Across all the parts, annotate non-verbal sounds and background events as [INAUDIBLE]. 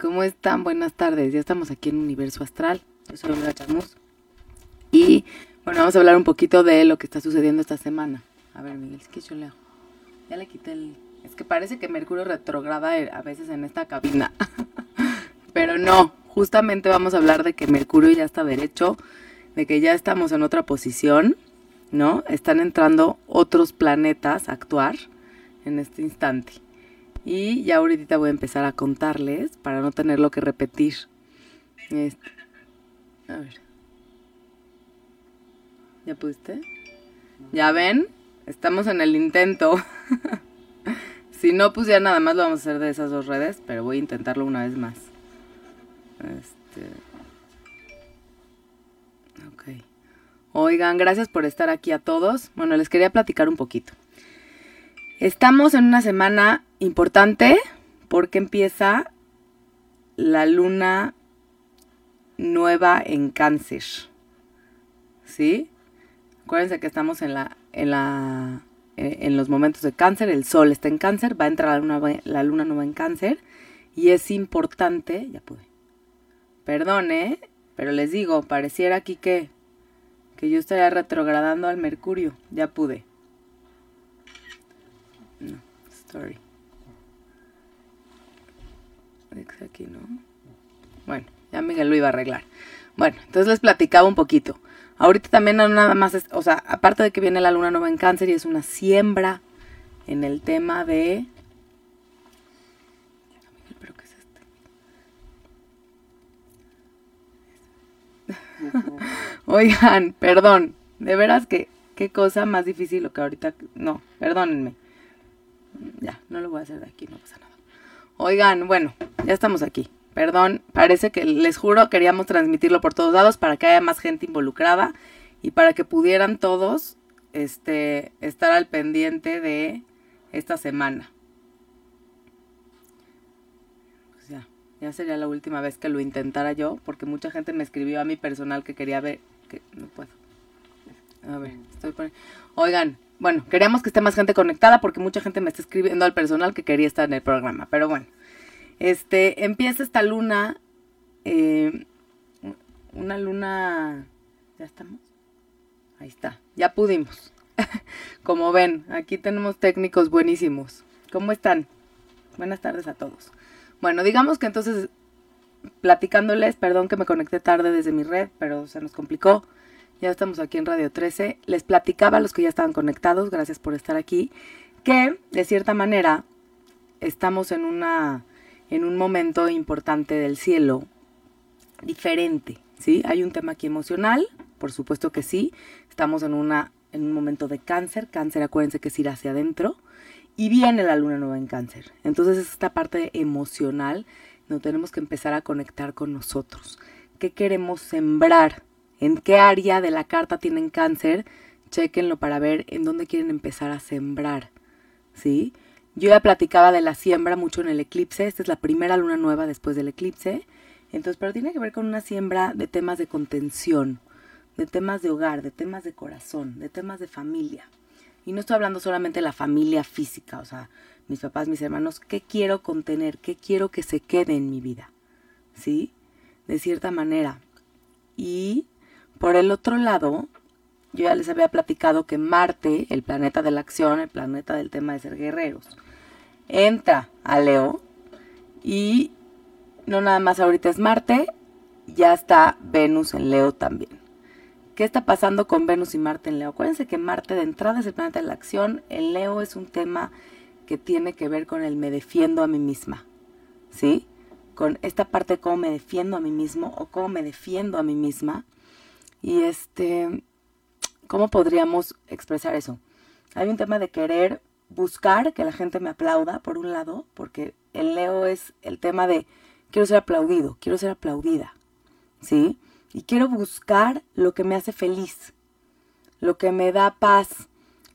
¿Cómo están? Buenas tardes. Ya estamos aquí en Universo Astral. Yo soy Olga Chamus. Y bueno, vamos a hablar un poquito de lo que está sucediendo esta semana. A ver, Miguel, es que yo leo. Ya le quité el... Es que parece que Mercurio retrograda a veces en esta cabina. [LAUGHS] Pero no, justamente vamos a hablar de que Mercurio ya está derecho, de que ya estamos en otra posición, ¿no? Están entrando otros planetas a actuar en este instante. Y ya ahorita voy a empezar a contarles para no tenerlo que repetir. Este, a ver. ¿Ya pudiste? ¿Ya ven? Estamos en el intento. [LAUGHS] si no, pues ya nada más lo vamos a hacer de esas dos redes, pero voy a intentarlo una vez más. Este. Ok. Oigan, gracias por estar aquí a todos. Bueno, les quería platicar un poquito. Estamos en una semana importante porque empieza la luna nueva en cáncer. ¿Sí? Acuérdense que estamos en la, en la, eh, en los momentos de cáncer, el sol está en cáncer, va a entrar la luna, nueva en cáncer y es importante, ya pude. Perdone, pero les digo, pareciera aquí que, que yo estaría retrogradando al Mercurio, ya pude. No, story. Aquí, ¿no? Bueno, ya Miguel lo iba a arreglar. Bueno, entonces les platicaba un poquito. Ahorita también nada más, o sea, aparte de que viene la luna nueva en cáncer y es una siembra en el tema de... ¿Pero qué es este? [LAUGHS] Oigan, perdón, de veras que qué cosa más difícil lo que ahorita... No, perdónenme. Ya, no lo voy a hacer de aquí, no pasa nada. Oigan, bueno, ya estamos aquí. Perdón, parece que les juro queríamos transmitirlo por todos lados para que haya más gente involucrada y para que pudieran todos este, estar al pendiente de esta semana. Pues ya, ya sería la última vez que lo intentara yo, porque mucha gente me escribió a mi personal que quería ver, que no puedo. A ver, estoy poniendo... Oigan, bueno, queríamos que esté más gente conectada porque mucha gente me está escribiendo al personal que quería estar en el programa, pero bueno. Este, empieza esta luna, eh, una luna, ¿ya estamos? Ahí está, ya pudimos. [LAUGHS] Como ven, aquí tenemos técnicos buenísimos. ¿Cómo están? Buenas tardes a todos. Bueno, digamos que entonces, platicándoles, perdón que me conecté tarde desde mi red, pero se nos complicó. Ya estamos aquí en Radio 13. Les platicaba a los que ya estaban conectados, gracias por estar aquí, que de cierta manera estamos en una en un momento importante del cielo diferente, ¿sí? Hay un tema aquí emocional, por supuesto que sí. Estamos en una en un momento de cáncer, cáncer acuérdense que es ir hacia adentro y viene la luna nueva en cáncer. Entonces esta parte emocional no tenemos que empezar a conectar con nosotros. ¿Qué queremos sembrar? ¿En qué área de la carta tienen cáncer? Chequenlo para ver en dónde quieren empezar a sembrar, ¿sí? Yo ya platicaba de la siembra mucho en el eclipse. Esta es la primera luna nueva después del eclipse. Entonces, pero tiene que ver con una siembra de temas de contención, de temas de hogar, de temas de corazón, de temas de familia. Y no estoy hablando solamente de la familia física, o sea, mis papás, mis hermanos, ¿qué quiero contener? ¿Qué quiero que se quede en mi vida? ¿Sí? De cierta manera. Y por el otro lado, yo ya les había platicado que Marte, el planeta de la acción, el planeta del tema de ser guerreros, entra a Leo y no nada más ahorita es Marte, ya está Venus en Leo también. ¿Qué está pasando con Venus y Marte en Leo? Acuérdense que Marte de entrada es el planeta de la acción, en Leo es un tema que tiene que ver con el me defiendo a mí misma, ¿sí? Con esta parte de cómo me defiendo a mí mismo o cómo me defiendo a mí misma. Y este, ¿cómo podríamos expresar eso? Hay un tema de querer buscar que la gente me aplauda, por un lado, porque el Leo es el tema de quiero ser aplaudido, quiero ser aplaudida, ¿sí? Y quiero buscar lo que me hace feliz, lo que me da paz,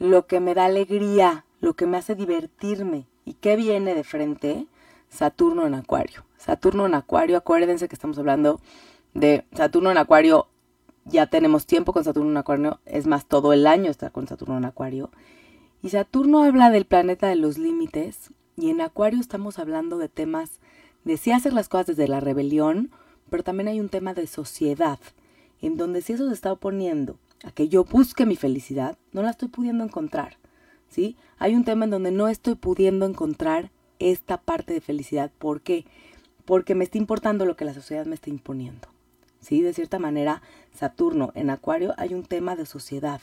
lo que me da alegría, lo que me hace divertirme. ¿Y qué viene de frente? Saturno en Acuario. Saturno en Acuario, acuérdense que estamos hablando de Saturno en Acuario, ya tenemos tiempo con Saturno en Acuario, es más, todo el año está con Saturno en Acuario. Y Saturno habla del planeta de los límites Y en Acuario estamos hablando de temas de si hacer las cosas desde la rebelión, pero también hay un tema de sociedad, en donde si eso se está oponiendo a que yo busque mi felicidad, no la estoy pudiendo encontrar. ¿Sí? Hay un tema en donde no estoy pudiendo encontrar esta parte de felicidad. ¿Por qué? Porque me está importando lo que la sociedad me está imponiendo. ¿Sí? De cierta manera, Saturno en Acuario hay un tema de sociedad.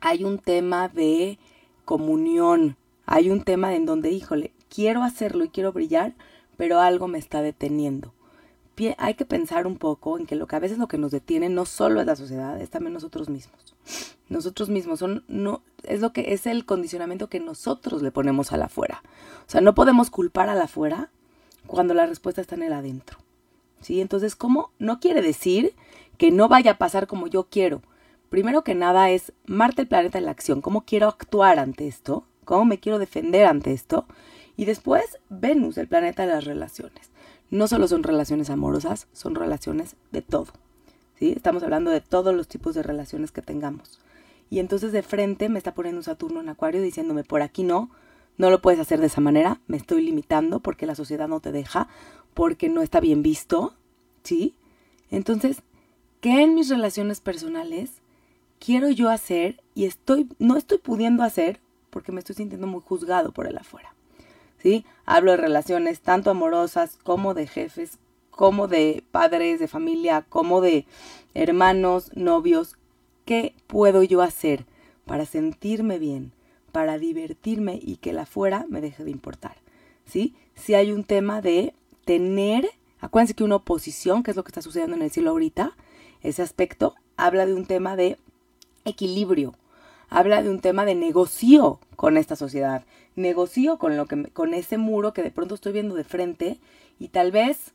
Hay un tema de comunión. Hay un tema en donde, híjole, quiero hacerlo y quiero brillar, pero algo me está deteniendo. Hay que pensar un poco en que lo que a veces lo que nos detiene no solo es la sociedad, es también nosotros mismos. Nosotros mismos son no es lo que es el condicionamiento que nosotros le ponemos a la afuera. O sea, no podemos culpar a la afuera cuando la respuesta está en el adentro. ¿Sí? Entonces, ¿cómo? No quiere decir que no vaya a pasar como yo quiero. Primero que nada es Marte el planeta de la acción, cómo quiero actuar ante esto, cómo me quiero defender ante esto y después Venus, el planeta de las relaciones. No solo son relaciones amorosas, son relaciones de todo. ¿sí? Estamos hablando de todos los tipos de relaciones que tengamos. Y entonces de frente me está poniendo un Saturno en Acuario diciéndome, por aquí no, no lo puedes hacer de esa manera, me estoy limitando porque la sociedad no te deja, porque no está bien visto, ¿sí? Entonces, ¿qué en mis relaciones personales quiero yo hacer y estoy no estoy pudiendo hacer porque me estoy sintiendo muy juzgado por el afuera? ¿sí? Hablo de relaciones tanto amorosas como de jefes, como de padres de familia, como de hermanos, novios. ¿Qué puedo yo hacer para sentirme bien, para divertirme y que la fuera me deje de importar? ¿Sí? Si hay un tema de tener, acuérdense que una oposición, que es lo que está sucediendo en el cielo ahorita, ese aspecto habla de un tema de equilibrio, habla de un tema de negocio con esta sociedad, negocio con lo que con ese muro que de pronto estoy viendo de frente y tal vez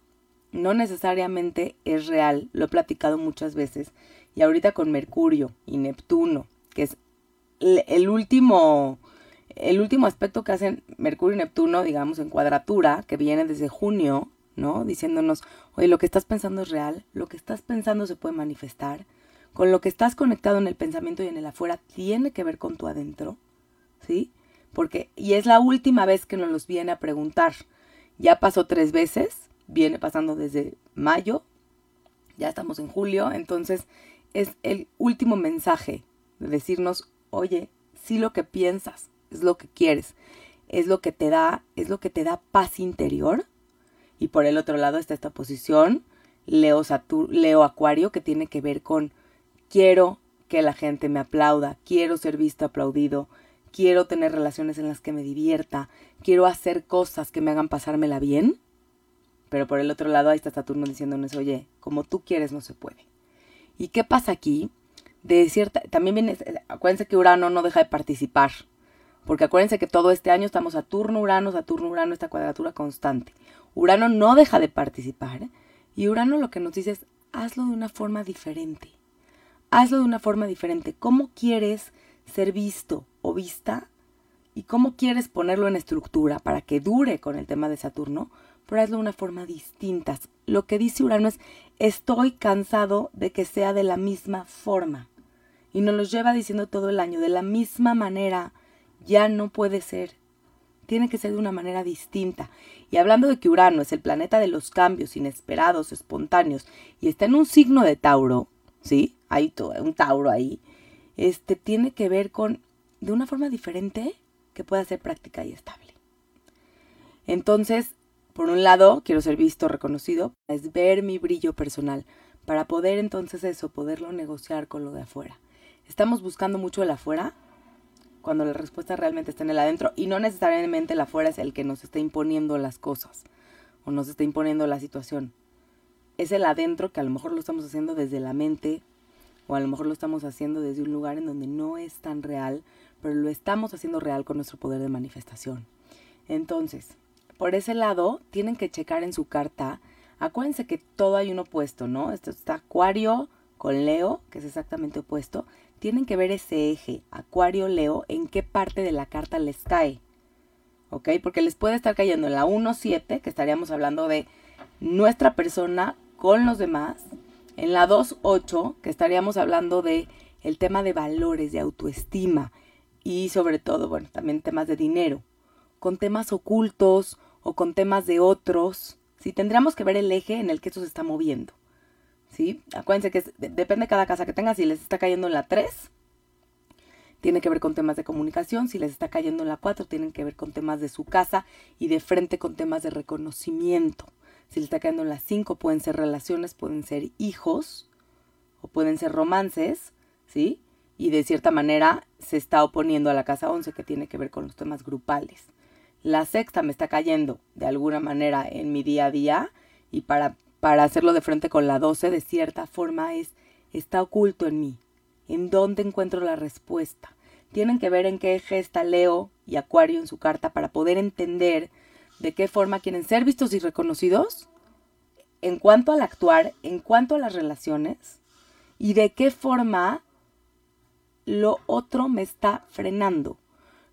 no necesariamente es real, lo he platicado muchas veces y ahorita con Mercurio y Neptuno, que es el último el último aspecto que hacen Mercurio y Neptuno, digamos en cuadratura, que viene desde junio, ¿no? Diciéndonos, "Oye, lo que estás pensando es real, lo que estás pensando se puede manifestar." Con lo que estás conectado en el pensamiento y en el afuera tiene que ver con tu adentro, ¿sí? porque y es la última vez que nos los viene a preguntar. Ya pasó tres veces, viene pasando desde mayo, ya estamos en julio, entonces es el último mensaje de decirnos, oye, si lo que piensas es lo que quieres, es lo que te da, es lo que te da paz interior. Y por el otro lado está esta posición, Leo, Leo Acuario, que tiene que ver con quiero que la gente me aplauda, quiero ser visto aplaudido, quiero tener relaciones en las que me divierta, quiero hacer cosas que me hagan pasármela bien. Pero por el otro lado ahí está Saturno diciéndonos, oye, como tú quieres no se puede. ¿Y qué pasa aquí? De cierta, también viene, acuérdense que Urano no deja de participar. Porque acuérdense que todo este año estamos Saturno, Urano, Saturno, Urano, esta cuadratura constante. Urano no deja de participar. Y Urano lo que nos dice es, hazlo de una forma diferente. Hazlo de una forma diferente. ¿Cómo quieres ser visto o vista y cómo quieres ponerlo en estructura para que dure con el tema de Saturno, pero hazlo de una forma distinta. Lo que dice Urano es, estoy cansado de que sea de la misma forma. Y nos lo lleva diciendo todo el año, de la misma manera, ya no puede ser. Tiene que ser de una manera distinta. Y hablando de que Urano es el planeta de los cambios inesperados, espontáneos, y está en un signo de Tauro, ¿sí? Hay un Tauro ahí este, tiene que ver con, de una forma diferente, que pueda ser práctica y estable. Entonces, por un lado, quiero ser visto, reconocido, es ver mi brillo personal, para poder entonces eso, poderlo negociar con lo de afuera. Estamos buscando mucho el afuera, cuando la respuesta realmente está en el adentro, y no necesariamente el afuera es el que nos está imponiendo las cosas, o nos está imponiendo la situación. Es el adentro que a lo mejor lo estamos haciendo desde la mente, o a lo mejor lo estamos haciendo desde un lugar en donde no es tan real, pero lo estamos haciendo real con nuestro poder de manifestación. Entonces, por ese lado, tienen que checar en su carta, acuérdense que todo hay un opuesto, ¿no? Esto está Acuario con Leo, que es exactamente opuesto. Tienen que ver ese eje, Acuario-Leo, en qué parte de la carta les cae. ¿Ok? Porque les puede estar cayendo en la 1-7, que estaríamos hablando de nuestra persona con los demás, en la 2.8, que estaríamos hablando de el tema de valores, de autoestima y sobre todo, bueno, también temas de dinero. con temas ocultos o con temas de otros. ¿sí? Tendríamos que ver el eje en el que esto se está moviendo. ¿Sí? Acuérdense que depende de cada casa que tenga, si les está cayendo en la 3, tiene que ver con temas de comunicación, si les está cayendo en la 4, tienen que ver con temas de su casa y de frente con temas de reconocimiento. Si les está cayendo en la 5, pueden ser relaciones, pueden ser hijos o pueden ser romances, ¿sí? Y de cierta manera se está oponiendo a la casa 11 que tiene que ver con los temas grupales. La sexta me está cayendo de alguna manera en mi día a día y para, para hacerlo de frente con la 12 de cierta forma es está oculto en mí. ¿En dónde encuentro la respuesta? Tienen que ver en qué eje está Leo y Acuario en su carta para poder entender de qué forma quieren ser vistos y reconocidos en cuanto al actuar, en cuanto a las relaciones y de qué forma lo otro me está frenando.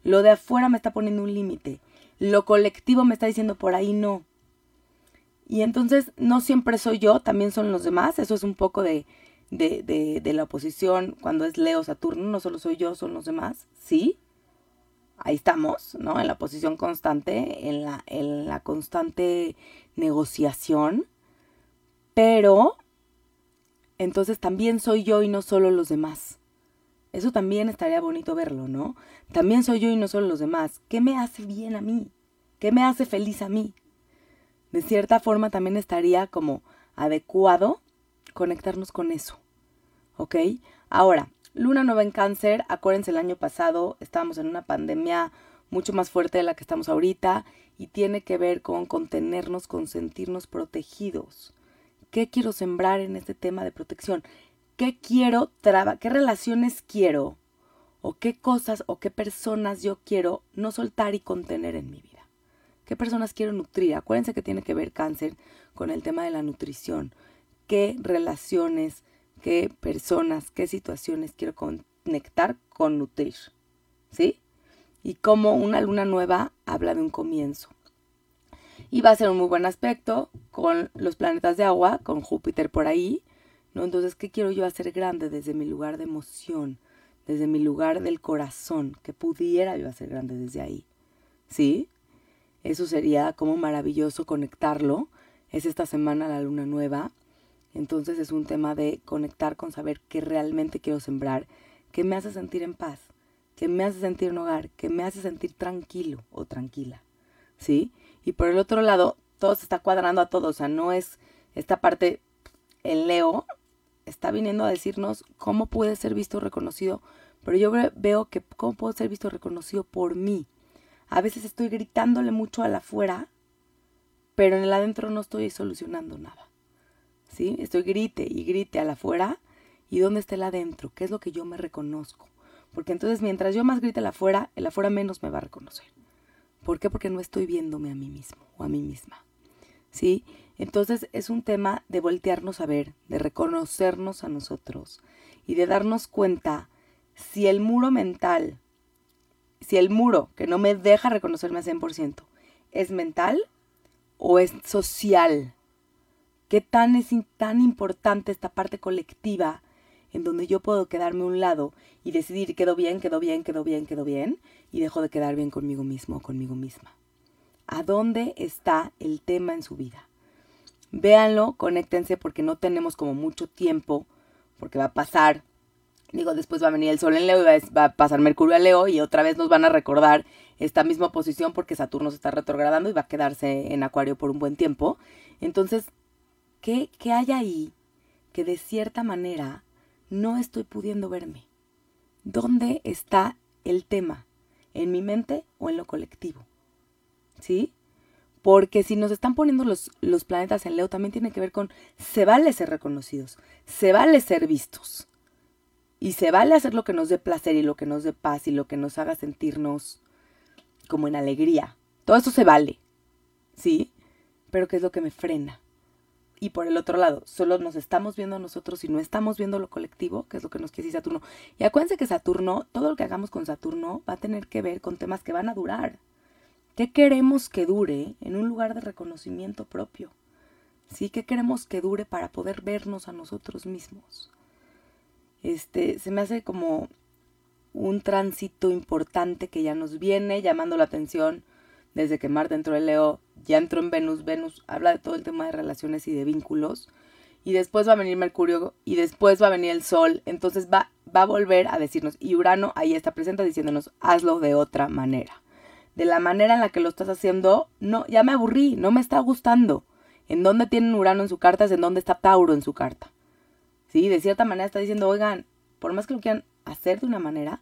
Lo de afuera me está poniendo un límite. Lo colectivo me está diciendo por ahí no. Y entonces no siempre soy yo, también son los demás. Eso es un poco de, de, de, la oposición cuando es Leo Saturno. No solo soy yo, son los demás. Sí, ahí estamos, ¿no? En la posición constante, en la, en la constante negociación, pero entonces también soy yo y no solo los demás. Eso también estaría bonito verlo, ¿no? También soy yo y no solo los demás. ¿Qué me hace bien a mí? ¿Qué me hace feliz a mí? De cierta forma también estaría como adecuado conectarnos con eso. ¿Ok? Ahora, Luna nueva en cáncer, acuérdense el año pasado estábamos en una pandemia mucho más fuerte de la que estamos ahorita y tiene que ver con contenernos, con sentirnos protegidos. ¿Qué quiero sembrar en este tema de protección? ¿Qué quiero traba, qué relaciones quiero o qué cosas o qué personas yo quiero no soltar y contener en mi vida? ¿Qué personas quiero nutrir? Acuérdense que tiene que ver cáncer con el tema de la nutrición. ¿Qué relaciones qué personas, qué situaciones quiero conectar con nutrir. ¿Sí? Y como una luna nueva habla de un comienzo. Y va a ser un muy buen aspecto con los planetas de agua, con Júpiter por ahí. ¿no? Entonces, ¿qué quiero yo hacer grande desde mi lugar de emoción, desde mi lugar del corazón? que pudiera yo hacer grande desde ahí? ¿Sí? Eso sería como maravilloso conectarlo. Es esta semana la luna nueva entonces es un tema de conectar con saber qué realmente quiero sembrar, qué me hace sentir en paz, qué me hace sentir en hogar, qué me hace sentir tranquilo o tranquila. ¿Sí? Y por el otro lado, todo se está cuadrando a todo, o sea, no es esta parte, el Leo está viniendo a decirnos cómo puede ser visto reconocido, pero yo veo que cómo puedo ser visto reconocido por mí. A veces estoy gritándole mucho a la afuera, pero en el adentro no estoy solucionando nada. ¿sí? Estoy grite y grite a la afuera y dónde está el adentro, qué es lo que yo me reconozco. Porque entonces mientras yo más grite el afuera, el afuera menos me va a reconocer. ¿Por qué? Porque no estoy viéndome a mí mismo o a mí misma. ¿Sí? Entonces es un tema de voltearnos a ver, de reconocernos a nosotros y de darnos cuenta si el muro mental, si el muro que no me deja reconocerme al 100% es mental o es social, qué tan es tan importante esta parte colectiva en donde yo puedo quedarme a un lado y decidir quedó bien, quedó bien, quedó bien, quedó bien y dejo de quedar bien conmigo mismo o conmigo misma. ¿A dónde está el tema en su vida? Véanlo, conéctense porque no tenemos como mucho tiempo, porque va a pasar, digo, después va a venir el Sol en Leo y va a pasar Mercurio a Leo y otra vez nos van a recordar esta misma posición porque Saturno se está retrogradando y va a quedarse en Acuario por un buen tiempo. Entonces, ¿Qué, hay ahí que de cierta manera no estoy pudiendo verme? ¿Dónde está el tema? ¿En mi mente o en lo colectivo? ¿Sí? Porque si nos están poniendo los, los, planetas en Leo, también tiene que ver con se vale ser reconocidos, se vale ser vistos. Y se vale hacer lo que nos dé placer y lo que nos dé paz y lo que nos haga sentirnos como en alegría. Todo eso se vale. ¿Sí? Pero ¿qué es lo que me frena? y por el otro lado, solo nos estamos viendo nosotros y no estamos viendo lo colectivo, que es lo que nos quiere decir Saturno. Y acuérdense que Saturno, todo lo que hagamos con Saturno va a tener que ver con temas que van a durar. ¿Qué queremos que dure en un lugar de reconocimiento propio? ¿Sí? ¿Qué queremos que dure para poder vernos a nosotros mismos? Este, se me hace como un tránsito importante que ya nos viene llamando la atención desde que Marte entró en Leo, ya entró en Venus, Venus habla de todo el tema de relaciones y de vínculos, y después va a venir Mercurio, y después va a venir el Sol, entonces va, va a volver a decirnos, y Urano ahí está presente diciéndonos, hazlo de otra manera. De la manera en la que lo estás haciendo, no, ya me aburrí, no me está gustando. En dónde tienen Urano en su carta es en dónde está Tauro en su carta. ¿Sí? De cierta manera está diciendo, oigan, por más que lo quieran hacer de una manera,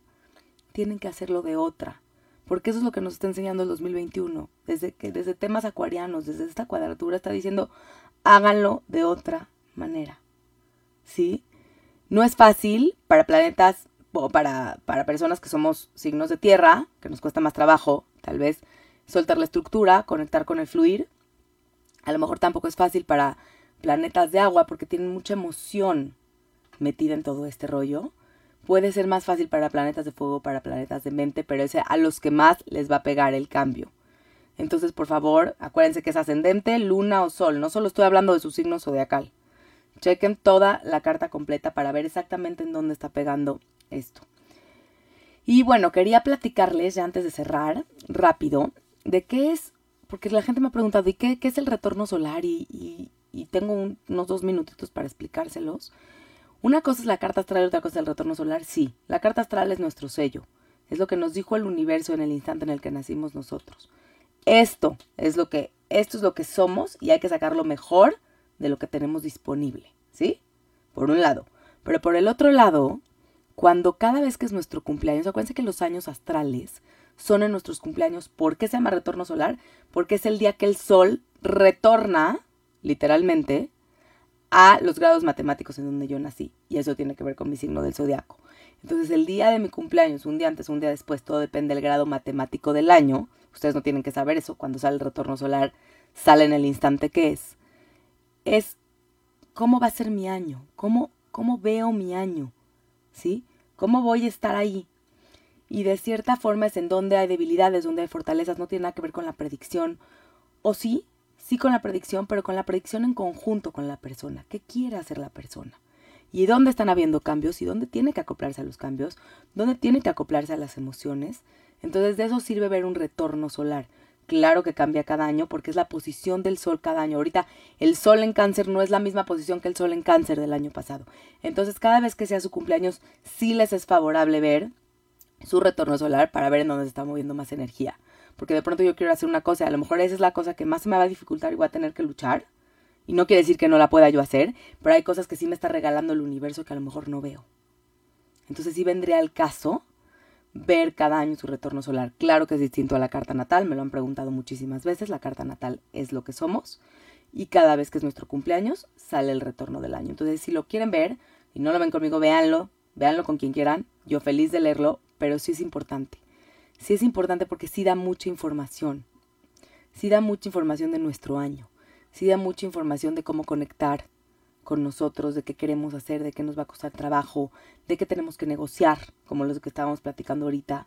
tienen que hacerlo de otra. Porque eso es lo que nos está enseñando el 2021. Desde, que, desde temas acuarianos, desde esta cuadratura, está diciendo, háganlo de otra manera. ¿Sí? No es fácil para planetas o para, para personas que somos signos de tierra, que nos cuesta más trabajo, tal vez, soltar la estructura, conectar con el fluir. A lo mejor tampoco es fácil para planetas de agua porque tienen mucha emoción metida en todo este rollo. Puede ser más fácil para planetas de fuego, para planetas de mente, pero es a los que más les va a pegar el cambio. Entonces, por favor, acuérdense que es ascendente, luna o sol. No solo estoy hablando de su signo zodiacal. Chequen toda la carta completa para ver exactamente en dónde está pegando esto. Y bueno, quería platicarles ya antes de cerrar, rápido, de qué es, porque la gente me ha preguntado, ¿y qué, es el retorno solar? Y, tengo unos dos minutitos para explicárselos. Una cosa es la carta astral y otra cosa es el retorno solar. Sí, la carta astral es nuestro sello. Es lo que nos dijo el universo en el instante en el que nacimos nosotros. Esto es lo que, esto es lo que somos y hay que sacarlo mejor de lo que tenemos disponible, ¿sí? Por un lado. Pero por el otro lado, cuando cada vez que es nuestro cumpleaños, acuérdense que los años astrales son en nuestros cumpleaños. ¿Por qué se llama retorno solar? Porque es el día que el sol retorna, literalmente, a los grados matemáticos en donde yo nací. Y eso tiene que ver con mi signo del zodiaco. Entonces, el día de mi cumpleaños, un día antes, un día después, todo depende del grado matemático del año. Ustedes no tienen que saber eso. Cuando sale el retorno solar, sale en el instante que es. Es cómo va a ser mi año, cómo, cómo veo mi año, ¿sí? ¿Cómo voy a estar ahí? Y de cierta forma es en donde hay debilidades, donde hay fortalezas, no tiene nada que ver con la predicción. O sí, sí con la predicción, pero con la predicción en conjunto con la persona. ¿Qué quiere hacer la persona? ¿Y dónde están habiendo cambios? ¿Y dónde tiene que acoplarse a los cambios? ¿Dónde tiene que acoplarse a las emociones? Entonces de eso sirve ver un retorno solar. Claro que cambia cada año porque es la posición del sol cada año. Ahorita el sol en cáncer no es la misma posición que el sol en cáncer del año pasado. Entonces cada vez que sea su cumpleaños sí les es favorable ver su retorno solar para ver en dónde se está moviendo más energía porque de pronto yo quiero hacer una cosa, a lo mejor esa es la cosa que más se me va a dificultar y voy a tener que luchar. Y no quiere decir que no la pueda yo hacer, pero hay cosas que sí me está regalando el universo que a lo mejor no veo. Entonces sí vendría al caso ver cada año su retorno solar. Claro que es distinto a la carta natal, me lo han preguntado muchísimas veces, la carta natal es lo que somos y cada vez que es nuestro cumpleaños sale el retorno del año. Entonces si lo quieren ver y no lo ven conmigo, véanlo, véanlo con quien quieran, yo feliz de leerlo, pero sí es importante sí es importante porque sí da mucha información. Sí da mucha información de nuestro año. Sí da mucha información de cómo conectar con nosotros, de qué queremos hacer, de qué nos va a costar trabajo, de qué tenemos que negociar, como los que estábamos platicando ahorita.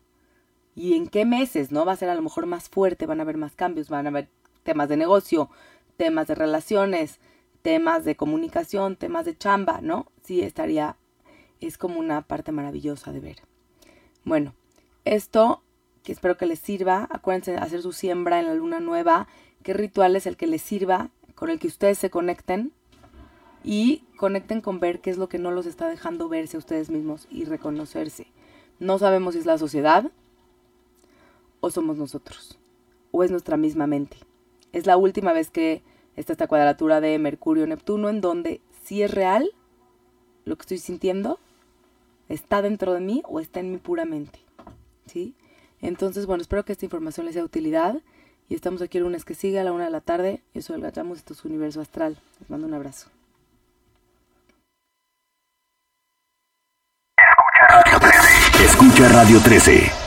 Y en qué meses, ¿no? Va a ser a lo mejor más fuerte, van a haber más cambios, van a haber temas de negocio, temas de relaciones, temas de comunicación, temas de chamba, ¿no? Sí, estaría, es como una parte maravillosa de ver. Bueno, esto que espero que les sirva. Acuérdense de hacer su siembra en la luna nueva. ¿Qué ritual es el que les sirva? Con el que ustedes se conecten y conecten con ver qué es lo que no los está dejando verse a ustedes mismos y reconocerse. No sabemos si es la sociedad o somos nosotros o es nuestra misma mente. Es la última vez que está esta cuadratura de Mercurio-Neptuno en donde si es real lo que estoy sintiendo, está dentro de mí o está en mi pura mente. ¿Sí? Entonces, bueno, espero que esta información les sea de utilidad. Y estamos aquí el lunes que sigue a la una de la tarde. Yo soy el Gachamos, esto es Universo Astral. Les mando un abrazo. Escucha Radio 13.